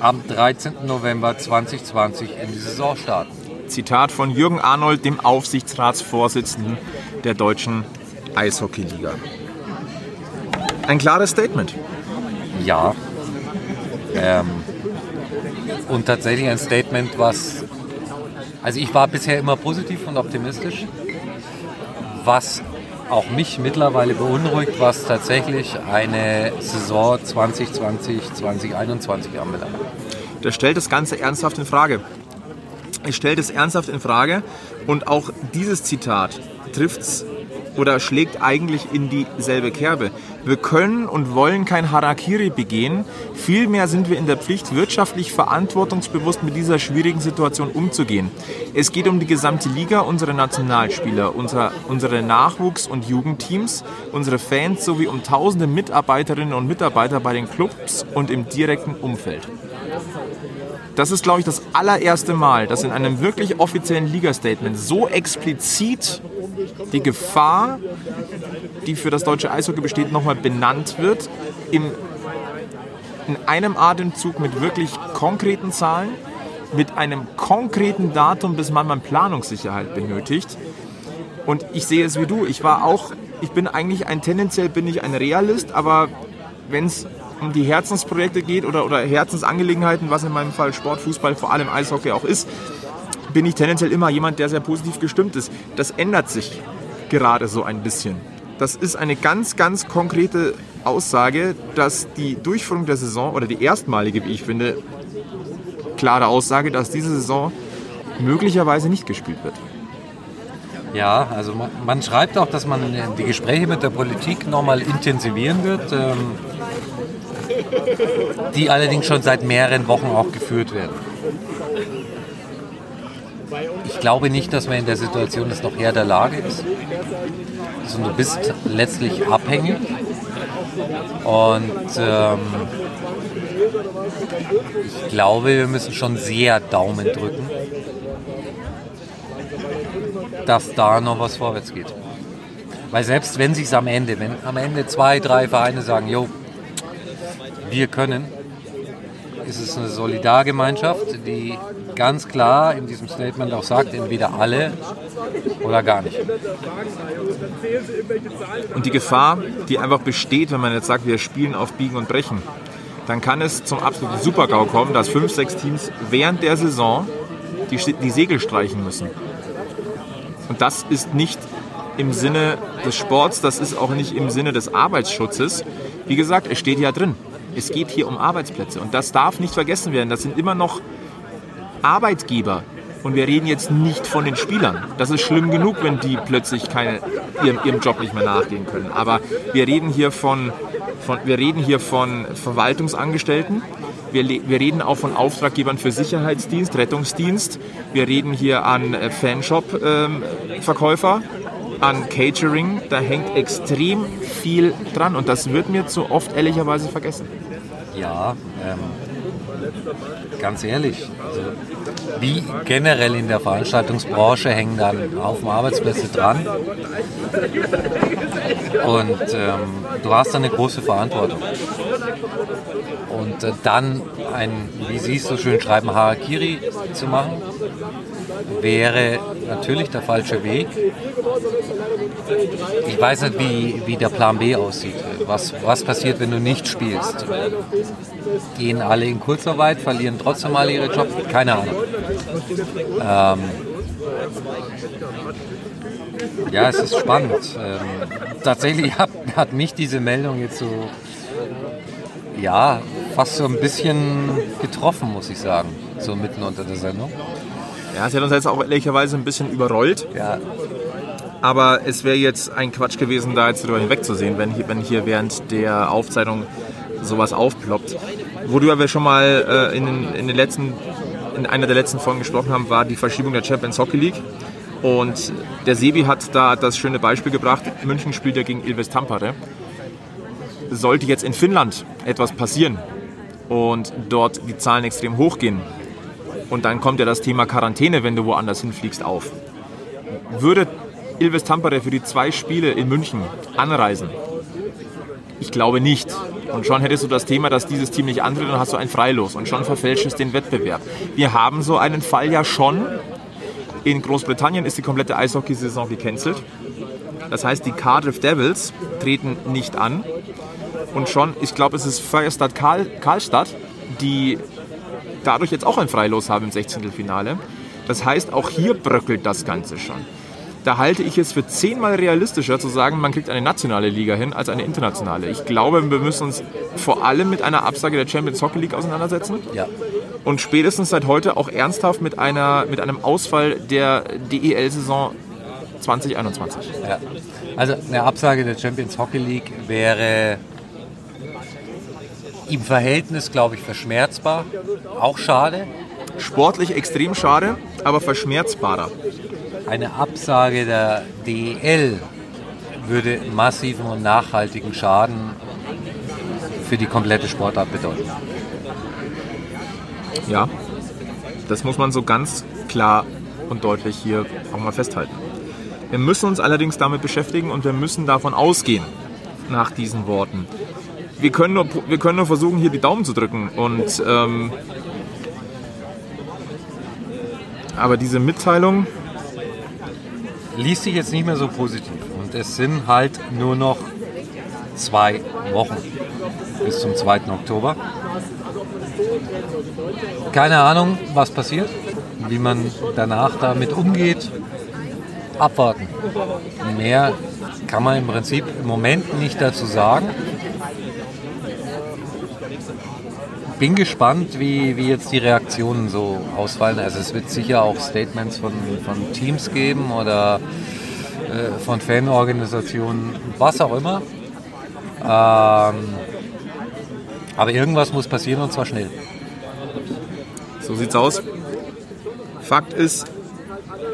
am 13. November 2020 in die Saison starten. Zitat von Jürgen Arnold, dem Aufsichtsratsvorsitzenden der deutschen Eishockeyliga. Ein klares Statement. Ja. Ähm, und tatsächlich ein Statement, was. Also ich war bisher immer positiv und optimistisch, was auch mich mittlerweile beunruhigt, was tatsächlich eine Saison 2020, 2021 anbelangt. Der stellt das Ganze ernsthaft in Frage. Ich stellt es ernsthaft in Frage und auch dieses Zitat trifft's oder schlägt eigentlich in dieselbe Kerbe. Wir können und wollen kein Harakiri begehen, vielmehr sind wir in der Pflicht, wirtschaftlich verantwortungsbewusst mit dieser schwierigen Situation umzugehen. Es geht um die gesamte Liga, unsere Nationalspieler, unsere, unsere Nachwuchs- und Jugendteams, unsere Fans sowie um tausende Mitarbeiterinnen und Mitarbeiter bei den Clubs und im direkten Umfeld. Das ist, glaube ich, das allererste Mal, dass in einem wirklich offiziellen Liga-Statement so explizit die Gefahr, die für das deutsche Eishockey besteht, nochmal benannt wird. Im, in einem Atemzug mit wirklich konkreten Zahlen, mit einem konkreten Datum, bis man mal Planungssicherheit benötigt. Und ich sehe es wie du. Ich war auch, ich bin eigentlich ein, tendenziell bin ich ein Realist, aber wenn es um die Herzensprojekte geht oder, oder Herzensangelegenheiten, was in meinem Fall Sport, Fußball, vor allem Eishockey auch ist, bin ich tendenziell immer jemand, der sehr positiv gestimmt ist. Das ändert sich gerade so ein bisschen. Das ist eine ganz, ganz konkrete Aussage, dass die Durchführung der Saison oder die erstmalige, wie ich finde, klare Aussage, dass diese Saison möglicherweise nicht gespielt wird. Ja, also man, man schreibt auch, dass man die Gespräche mit der Politik nochmal intensivieren wird, ähm, die allerdings schon seit mehreren Wochen auch geführt werden. Ich glaube nicht, dass man in der Situation das noch Herr der Lage ist. Also du bist letztlich abhängig und ähm, ich glaube, wir müssen schon sehr Daumen drücken, dass da noch was vorwärts geht. Weil selbst wenn sich am Ende, wenn am Ende zwei, drei Vereine sagen, jo, wir können, ist es eine Solidargemeinschaft, die ganz klar in diesem Statement auch sagt, entweder alle oder gar nicht. Und die Gefahr, die einfach besteht, wenn man jetzt sagt, wir spielen auf Biegen und Brechen, dann kann es zum absoluten Supergau kommen, dass fünf, sechs Teams während der Saison die, die Segel streichen müssen. Und das ist nicht im Sinne des Sports, das ist auch nicht im Sinne des Arbeitsschutzes. Wie gesagt, es steht ja drin. Es geht hier um Arbeitsplätze und das darf nicht vergessen werden. Das sind immer noch Arbeitgeber. Und wir reden jetzt nicht von den Spielern. Das ist schlimm genug, wenn die plötzlich keine, ihrem, ihrem Job nicht mehr nachgehen können. Aber wir reden hier von, von, wir reden hier von Verwaltungsangestellten. Wir, wir reden auch von Auftraggebern für Sicherheitsdienst, Rettungsdienst. Wir reden hier an äh, Fanshop-Verkäufer, ähm, an Catering. Da hängt extrem viel dran und das wird mir zu oft ehrlicherweise vergessen. Ja, ähm, ganz ehrlich, also wie generell in der Veranstaltungsbranche hängen dann ein Haufen Arbeitsplätze dran. Und ähm, du hast da eine große Verantwortung. Und äh, dann ein, wie Sie es so schön schreiben, Harakiri zu machen, wäre natürlich der falsche Weg. Ich weiß nicht, wie, wie der Plan B aussieht. Was, was passiert, wenn du nicht spielst? Gehen alle in Kurzarbeit, verlieren trotzdem alle ihre Jobs? Keine Ahnung. Ähm, ja, es ist spannend. Ähm, tatsächlich hat, hat mich diese Meldung jetzt so, ja, fast so ein bisschen getroffen, muss ich sagen, so mitten unter der Sendung. Ja, sie hat uns jetzt auch ehrlicherweise ein bisschen überrollt. Ja, Aber es wäre jetzt ein Quatsch gewesen, da jetzt drüber hinwegzusehen, wenn hier, wenn hier während der Aufzeichnung sowas aufploppt. Worüber wir schon mal äh, in, den, in, den letzten, in einer der letzten Folgen gesprochen haben, war die Verschiebung der Champions Hockey League. Und der Sebi hat da das schöne Beispiel gebracht. München spielt ja gegen Ilves Tampere. Sollte jetzt in Finnland etwas passieren und dort die Zahlen extrem hochgehen, und dann kommt ja das Thema Quarantäne, wenn du woanders hinfliegst, auf. Würde Ilves Tampere für die zwei Spiele in München anreisen? Ich glaube nicht. Und schon hättest du das Thema, dass dieses Team nicht antritt, dann hast du ein Freilos und schon verfälscht es den Wettbewerb. Wir haben so einen Fall ja schon. In Großbritannien ist die komplette Eishockeysaison gecancelt. Das heißt, die Cardiff Devils treten nicht an. Und schon, ich glaube, es ist Feuerstadt Karl, Karlstadt, die dadurch jetzt auch ein Freilos haben im 16. Finale. Das heißt, auch hier bröckelt das Ganze schon. Da halte ich es für zehnmal realistischer zu sagen, man kriegt eine nationale Liga hin als eine internationale. Ich glaube, wir müssen uns vor allem mit einer Absage der Champions Hockey League auseinandersetzen ja. und spätestens seit heute auch ernsthaft mit, einer, mit einem Ausfall der DEL-Saison 2021. Ja. Also eine Absage der Champions Hockey League wäre im Verhältnis, glaube ich, verschmerzbar. Auch schade. Sportlich extrem schade, aber verschmerzbarer. Eine Absage der DEL würde massiven und nachhaltigen Schaden für die komplette Sportart bedeuten. Ja, das muss man so ganz klar und deutlich hier auch mal festhalten. Wir müssen uns allerdings damit beschäftigen und wir müssen davon ausgehen, nach diesen Worten. Wir können nur, wir können nur versuchen, hier die Daumen zu drücken. Und, ähm, aber diese Mitteilung, Liest sich jetzt nicht mehr so positiv. Und es sind halt nur noch zwei Wochen bis zum 2. Oktober. Keine Ahnung, was passiert, wie man danach damit umgeht. Abwarten. Mehr kann man im Prinzip im Moment nicht dazu sagen. Bin gespannt, wie, wie jetzt die Reaktionen so ausfallen. Also es wird sicher auch Statements von, von Teams geben oder äh, von Fanorganisationen, was auch immer. Ähm, aber irgendwas muss passieren und zwar schnell. so sieht's aus. Fakt ist,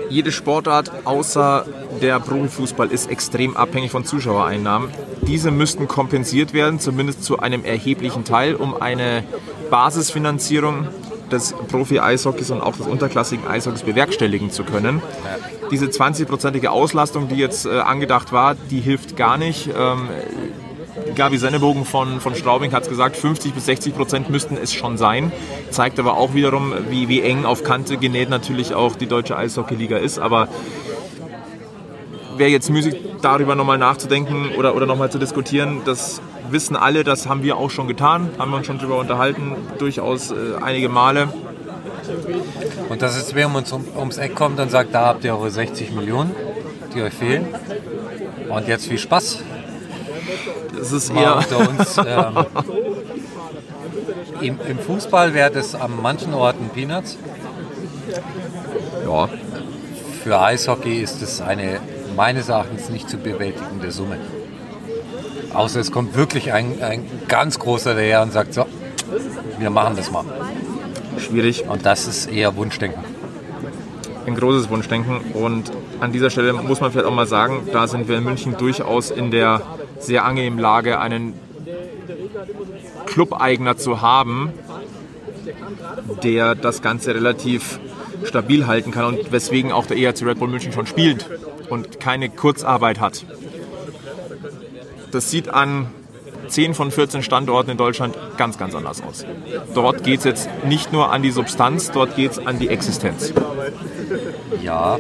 jede Sportart außer der Profifußball ist extrem abhängig von Zuschauereinnahmen. Diese müssten kompensiert werden, zumindest zu einem erheblichen Teil, um eine Basisfinanzierung des Profi-Eishockeys und auch des unterklassigen Eishockeys bewerkstelligen zu können. Diese 20-prozentige Auslastung, die jetzt äh, angedacht war, die hilft gar nicht. Ähm, Gabi Sennebogen von, von Straubing hat es gesagt, 50 bis 60 Prozent müssten es schon sein. Zeigt aber auch wiederum, wie, wie eng auf Kante genäht natürlich auch die deutsche Eishockeyliga ist. Aber wäre jetzt müßig, darüber nochmal nachzudenken oder, oder nochmal zu diskutieren, das wissen alle, das haben wir auch schon getan, haben wir uns schon darüber unterhalten, durchaus äh, einige Male. Und dass jetzt wer um uns um, ums Eck kommt und sagt, da habt ihr eure 60 Millionen, die euch fehlen. Und jetzt viel Spaß. Das ist mal eher, unter uns. Ähm, im, Im Fußball wäre das an manchen Orten Peanuts. ja, Für Eishockey ist es eine meines Erachtens nicht zu bewältigende Summe. Außer es kommt wirklich ein, ein ganz großer daher und sagt, so, wir machen das mal. schwierig. Und das ist eher Wunschdenken. ein großes Wunschdenken. Und an dieser Stelle muss man vielleicht auch mal sagen, da sind wir in München durchaus in der sehr angenehmen Lage, einen Club-Eigner zu haben, der das Ganze relativ stabil halten kann und weswegen auch der EHC Red Bull München schon spielt und keine Kurzarbeit hat. Das sieht an 10 von 14 Standorten in Deutschland ganz, ganz anders aus. Dort geht es jetzt nicht nur an die Substanz, dort geht es an die Existenz. Ja.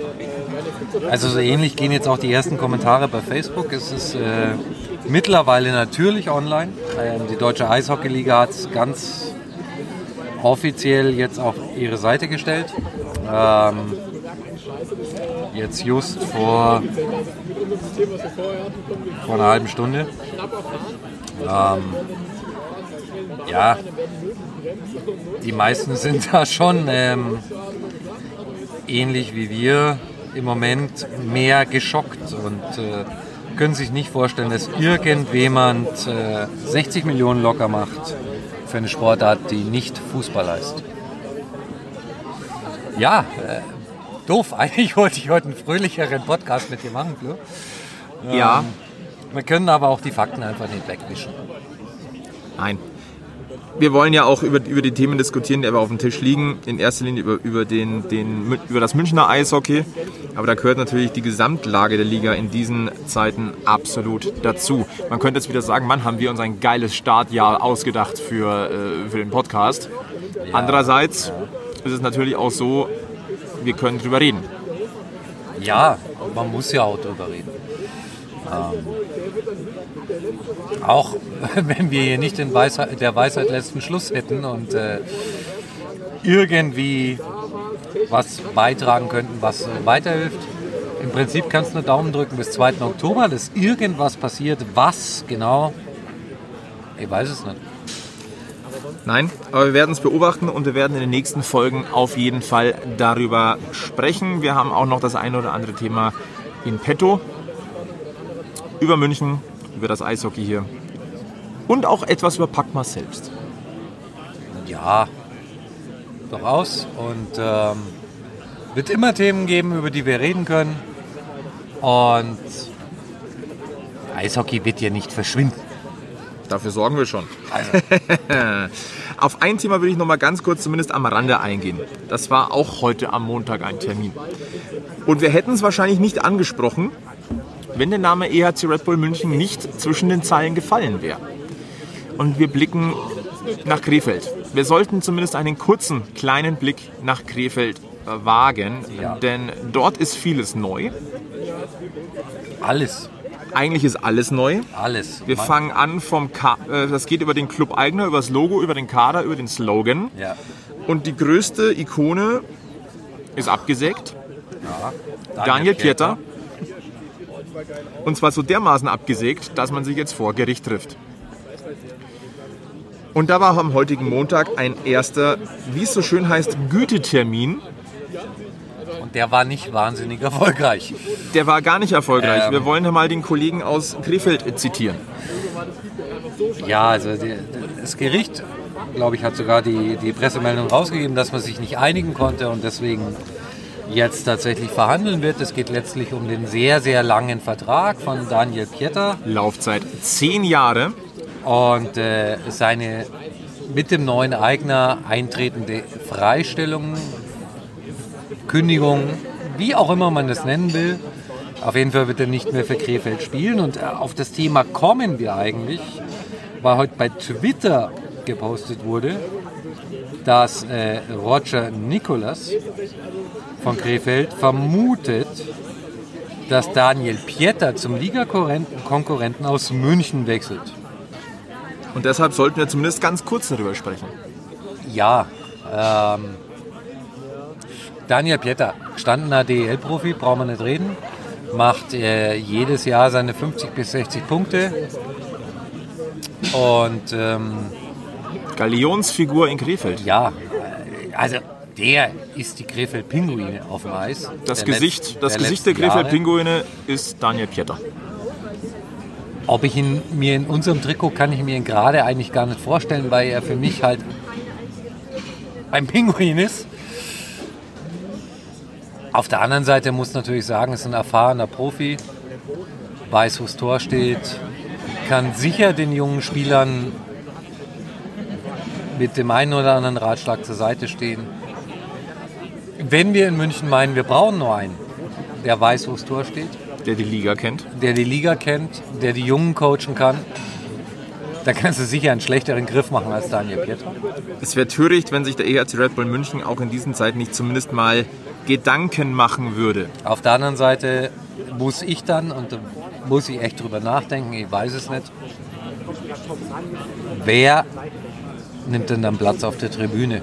Also so ähnlich gehen jetzt auch die ersten Kommentare bei Facebook. Es ist äh, mittlerweile natürlich online. Ähm, die Deutsche Eishockeyliga hat es ganz offiziell jetzt auf ihre Seite gestellt. Ähm, jetzt just vor, vor einer halben Stunde. Ähm, ja, die meisten sind da schon ähm, ähnlich wie wir im Moment mehr geschockt und äh, können sich nicht vorstellen, dass irgendjemand äh, 60 Millionen locker macht für eine Sportart, die nicht Fußball heißt. Ja, äh, doof. Eigentlich wollte ich heute einen fröhlicheren Podcast mit dir machen, Flo. Ähm, Ja. Wir können aber auch die Fakten einfach nicht wegwischen. Nein. Wir wollen ja auch über, über die Themen diskutieren, die aber auf dem Tisch liegen. In erster Linie über, über, den, den, über das Münchner Eishockey. Aber da gehört natürlich die Gesamtlage der Liga in diesen Zeiten absolut dazu. Man könnte jetzt wieder sagen, Mann, haben wir uns ein geiles Startjahr ausgedacht für, äh, für den Podcast. Andererseits ist es natürlich auch so, wir können drüber reden. Ja, man muss ja auch drüber reden. Ähm, auch wenn wir hier nicht den Weisheit, der Weisheit letzten Schluss hätten und äh, irgendwie was beitragen könnten, was weiterhilft. Im Prinzip kannst du nur Daumen drücken bis 2. Oktober, dass irgendwas passiert. Was genau? Ich weiß es nicht. Nein, aber wir werden es beobachten und wir werden in den nächsten Folgen auf jeden Fall darüber sprechen. Wir haben auch noch das eine oder andere Thema in petto. Über München, über das Eishockey hier. Und auch etwas über Packma selbst. Ja, durchaus. Und ähm, wird immer Themen geben, über die wir reden können. Und Eishockey wird ja nicht verschwinden. Dafür sorgen wir schon. Auf ein Thema will ich noch mal ganz kurz zumindest am Rande eingehen. Das war auch heute am Montag ein Termin. Und wir hätten es wahrscheinlich nicht angesprochen, wenn der Name EHC Red Bull München nicht zwischen den Zeilen gefallen wäre. Und wir blicken nach Krefeld. Wir sollten zumindest einen kurzen, kleinen Blick nach Krefeld wagen, Ja. denn dort ist vieles neu. Alles, Eigentlich ist alles neu. alles. Wir fangen an vom, Ka äh, das geht über den Club eigener, über das Logo, über den Kader, über den Slogan. Ja, Und die größte Ikone ist abgesägt. ja. Daniel Pieter. Und zwar so dermaßen abgesägt, dass man sich jetzt vor Gericht trifft. Und da war am heutigen Montag ein erster, wie es so schön heißt, Gütetermin. Der war nicht wahnsinnig erfolgreich. Der war gar nicht erfolgreich. Ähm. Wir wollen ja mal den Kollegen aus Krefeld zitieren. Ja, also das Gericht, glaube ich, hat sogar die, die Pressemeldung rausgegeben, dass man sich nicht einigen konnte und deswegen jetzt tatsächlich verhandeln wird. Es geht letztlich um den sehr, sehr langen Vertrag von Daniel Pieter Laufzeit zehn Jahre. und äh, seine mit dem neuen Eigner eintretende Freistellung, Kündigung, wie auch immer man das nennen will. Auf jeden Fall wird er nicht mehr für Krefeld spielen. Und äh, auf das Thema kommen wir eigentlich, weil heute bei Twitter gepostet wurde, dass äh, Roger Nicolas von Krefeld vermutet, dass Daniel Pieter zum Ligakonkurrenten aus München wechselt. Und deshalb sollten wir zumindest ganz kurz darüber sprechen. Ja, ähm, Daniel Pieter, gestandener DEL-Profi, brauchen wir nicht reden, macht äh, jedes Jahr seine 50 bis 60 Punkte und ähm, Galionsfigur in Krefeld. ja, also der ist die Krefeld-Pinguine auf dem Eis. Das der Gesicht, letzt- das Gesicht der letzten Jahre. Krefeld-Pinguine ist Daniel Pieter. Ob ich ihn mir in unserem Trikot kann ich mir ihn gerade eigentlich gar nicht vorstellen, weil er für mich halt ein Pinguin ist. Auf der anderen Seite muss natürlich sagen, ist ein erfahrener Profi, weiß, wo das Tor steht, kann sicher den jungen Spielern mit dem einen oder anderen Ratschlag zur Seite stehen. Wenn wir in München meinen, wir brauchen nur einen, der weiß, wo das Tor steht, Der die Liga kennt. der die Liga kennt, der die Jungen coachen kann, da kannst du sicher einen schlechteren Griff machen als Daniel Pieter. Es wäre töricht, wenn sich der EHC Red Bull München auch in diesen Zeiten nicht zumindest mal Gedanken machen würde. Auf der anderen Seite muss ich dann, und da muss ich echt drüber nachdenken, ich weiß es nicht, wer nimmt denn dann Platz auf der Tribüne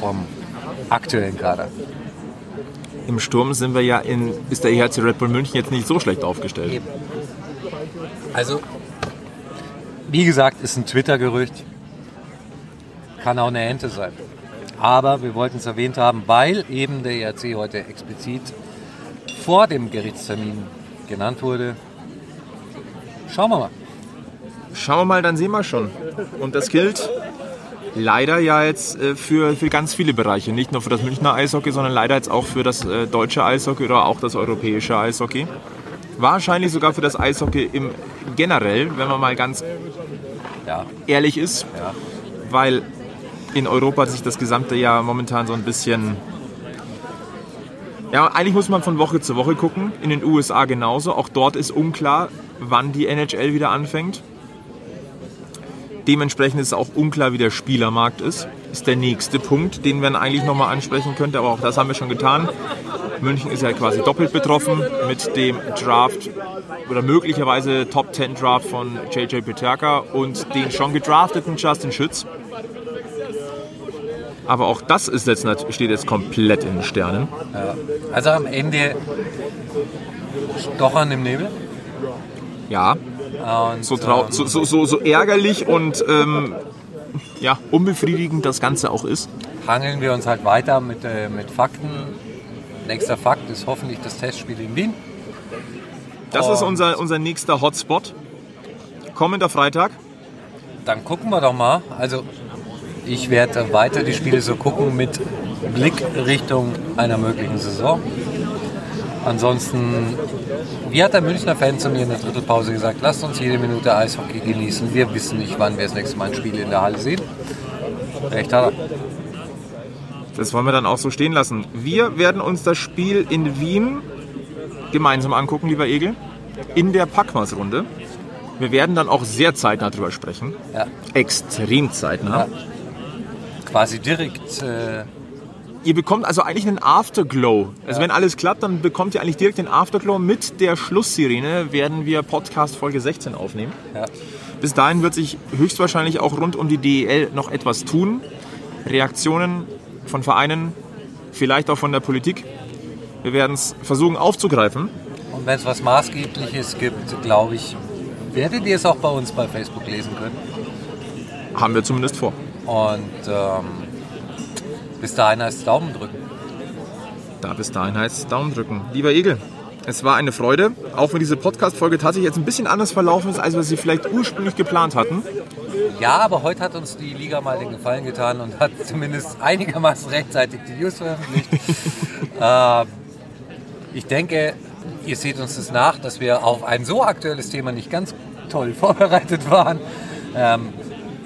vom aktuellen Kader? Im Sturm sind wir ja in, ist der EHC Red Bull München jetzt nicht so schlecht aufgestellt. Also, wie gesagt, ist ein Twitter-Gerücht. Kann auch eine Ente sein. Aber wir wollten es erwähnt haben, weil eben der ERC heute explizit vor dem Gerichtstermin genannt wurde. Schauen wir mal. Schauen wir mal, dann sehen wir schon. Und das gilt leider ja jetzt äh, für, für ganz viele Bereiche. Nicht nur für das Münchner Eishockey, sondern leider jetzt auch für das äh, deutsche Eishockey oder auch das europäische Eishockey. Wahrscheinlich sogar für das Eishockey im generell, wenn man mal ganz Ja, ehrlich ist. ja. Weil in Europa sich das gesamte Jahr momentan so ein bisschen. Ja, eigentlich muss man von Woche zu Woche gucken. In den USA genauso. Auch dort ist unklar, wann die NHL wieder anfängt. Dementsprechend ist es auch unklar, wie der Spielermarkt ist. Ist der nächste Punkt, den man eigentlich nochmal ansprechen könnte. Aber auch das haben wir schon getan. München ist ja quasi doppelt betroffen mit dem Draft oder möglicherweise Top 10 Draft von JJ Peterka und den schon gedrafteten Justin Schütz. Aber auch das ist jetzt, steht jetzt komplett in den Sternen. Also am Ende stochern im Nebel. Ja, Und, so, ähm, so, so, so, so ärgerlich und ähm, ja, unbefriedigend das Ganze auch ist. hangeln wir uns halt weiter mit, äh, mit Fakten. Nächster Fakt ist hoffentlich das Testspiel in Wien. Das ist Und- unser, unser nächster Hotspot. Kommender Freitag. Dann gucken wir doch mal. Also ich werde weiter die Spiele so gucken mit Blick Richtung einer möglichen Saison. Ansonsten, wie hat der Münchner Fan zu mir in der Drittelpause gesagt, lasst uns jede Minute Eishockey genießen. Wir wissen nicht, wann wir das nächste Mal ein Spiel in der Halle sehen. Recht hat er. Das wollen wir dann auch so stehen lassen. Wir werden uns das Spiel in Wien gemeinsam angucken, lieber Egel, in der Packmas-Runde. Wir werden dann auch sehr zeitnah drüber sprechen. Ja. Extrem zeitnah. Ja. Quasi direkt äh, Ihr bekommt also eigentlich einen Afterglow. Also wenn alles klappt, dann bekommt ihr eigentlich direkt den Afterglow. Mit der Schlusssirene werden wir Podcast Folge 16 aufnehmen. ja, Bis dahin wird sich höchstwahrscheinlich auch rund um die DEL noch etwas tun. Reaktionen von Vereinen, vielleicht auch von der Politik. Wir werden es versuchen aufzugreifen. Und wenn es was Maßgebliches gibt, glaube ich, werdet ihr es auch bei uns bei Facebook lesen können. Haben wir zumindest vor. Und ähm, bis dahin heißt es Daumen drücken. Da bis dahin heißt es Daumen drücken. Lieber Egel, es war eine Freude, auch wenn diese Podcast-Folge tatsächlich jetzt ein bisschen anders verlaufen ist, als wir sie vielleicht ursprünglich geplant hatten. Ja, aber heute hat uns die Liga mal den Gefallen getan und hat zumindest einigermaßen rechtzeitig die News veröffentlicht. ähm, ich denke, ihr seht uns das nach, dass wir auf ein so aktuelles Thema nicht ganz toll vorbereitet waren. Ähm,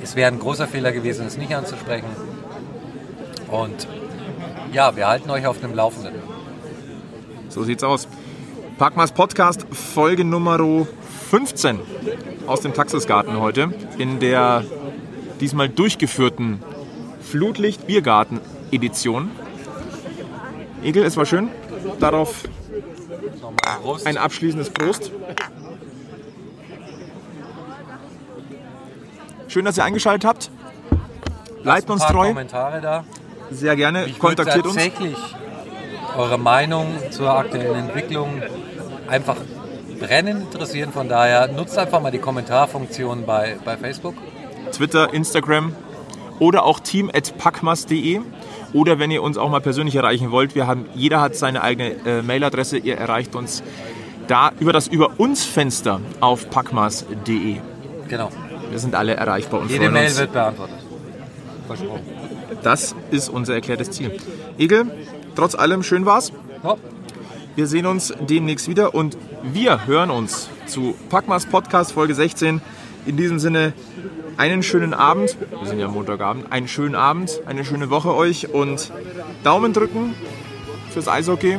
es wäre ein großer Fehler gewesen, es nicht anzusprechen. Und ja, wir halten euch auf dem Laufenden. So sieht's aus. Packmas Podcast, Folge Nummer 15 aus dem Taxisgarten heute. In der diesmal durchgeführten Flutlicht-Biergarten-Edition. Egel, es war schön. Darauf ein abschließendes Prost. Schön, dass ihr eingeschaltet habt. Bleibt uns treu. Kommentare da. Sehr gerne. Ich würde Kontaktiert uns. tatsächlich eure Meinung zur aktuellen Entwicklung einfach brennend interessieren. Von daher nutzt einfach mal die Kommentarfunktion bei, bei Facebook. Twitter, Instagram oder auch team.packmas.de. Oder wenn ihr uns auch mal persönlich erreichen wollt, wir haben, jeder hat seine eigene äh, Mailadresse. Ihr erreicht uns da über das Über uns Fenster auf packmas.de. Genau. Wir sind alle erreichbar und Jede freuen Mail uns. wird beantwortet. Versprochen. Das ist unser erklärtes Ziel. Egel, trotz allem schön war's. Ja. Wir sehen uns demnächst wieder und wir hören uns zu Packmas Podcast Folge 16. In diesem Sinne einen schönen Abend. Wir sind ja Montagabend. Einen schönen Abend, eine schöne Woche euch und Daumen drücken fürs Eishockey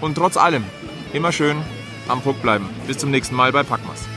und trotz allem immer schön am Puck bleiben. Bis zum nächsten Mal bei Packmas.